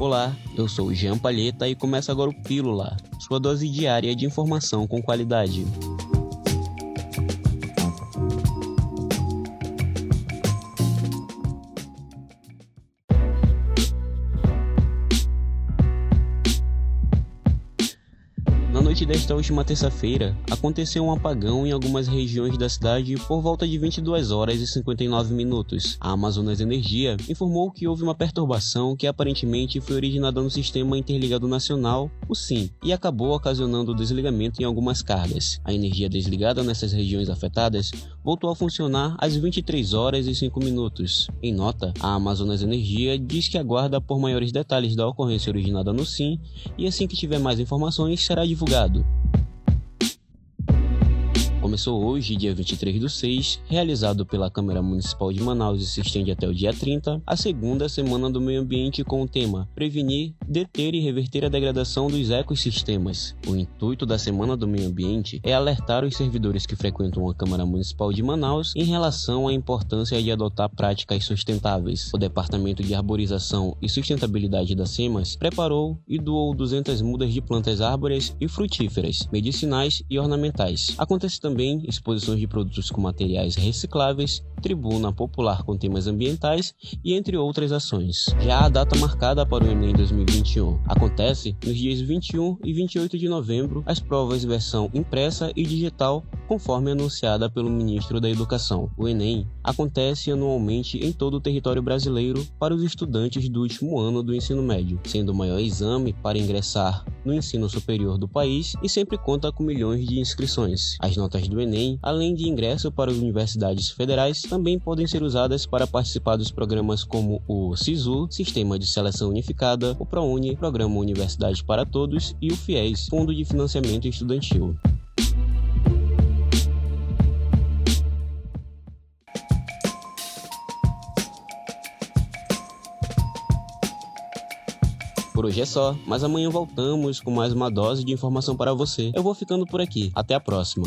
Olá, eu sou Jean Palheta e começa agora o Pílula, sua dose diária de informação com qualidade. Noite desta última terça-feira, aconteceu um apagão em algumas regiões da cidade por volta de 22 horas e 59 minutos. A Amazonas Energia informou que houve uma perturbação que aparentemente foi originada no Sistema Interligado Nacional, o SIM, e acabou ocasionando o desligamento em algumas cargas. A energia desligada nessas regiões afetadas voltou a funcionar às 23 horas e 5 minutos. Em nota, a Amazonas Energia diz que aguarda por maiores detalhes da ocorrência originada no SIM e assim que tiver mais informações será divulgado Começou hoje, dia 23 do 6, realizado pela Câmara Municipal de Manaus e se estende até o dia 30, a segunda semana do meio ambiente com o tema Prevenir, Deter e Reverter a Degradação dos Ecossistemas. O intuito da Semana do Meio Ambiente é alertar os servidores que frequentam a Câmara Municipal de Manaus em relação à importância de adotar práticas sustentáveis. O Departamento de Arborização e Sustentabilidade da SEMAS preparou e doou 200 mudas de plantas árboreas e frutíferas, medicinais e ornamentais. Acontece também também exposições de produtos com materiais recicláveis, tribuna popular com temas ambientais e entre outras ações. Já a data marcada para o Enem 2021 acontece nos dias 21 e 28 de novembro, as provas versão impressa e digital, conforme anunciada pelo ministro da Educação. O Enem acontece anualmente em todo o território brasileiro para os estudantes do último ano do ensino médio, sendo o maior exame para ingressar no ensino superior do país e sempre conta com milhões de inscrições. As notas do Enem, além de ingresso para universidades federais, também podem ser usadas para participar dos programas como o SISU, Sistema de Seleção Unificada, o ProUni, Programa Universidade para Todos e o FIES, Fundo de Financiamento Estudantil. Por hoje é só, mas amanhã voltamos com mais uma dose de informação para você. Eu vou ficando por aqui. Até a próxima.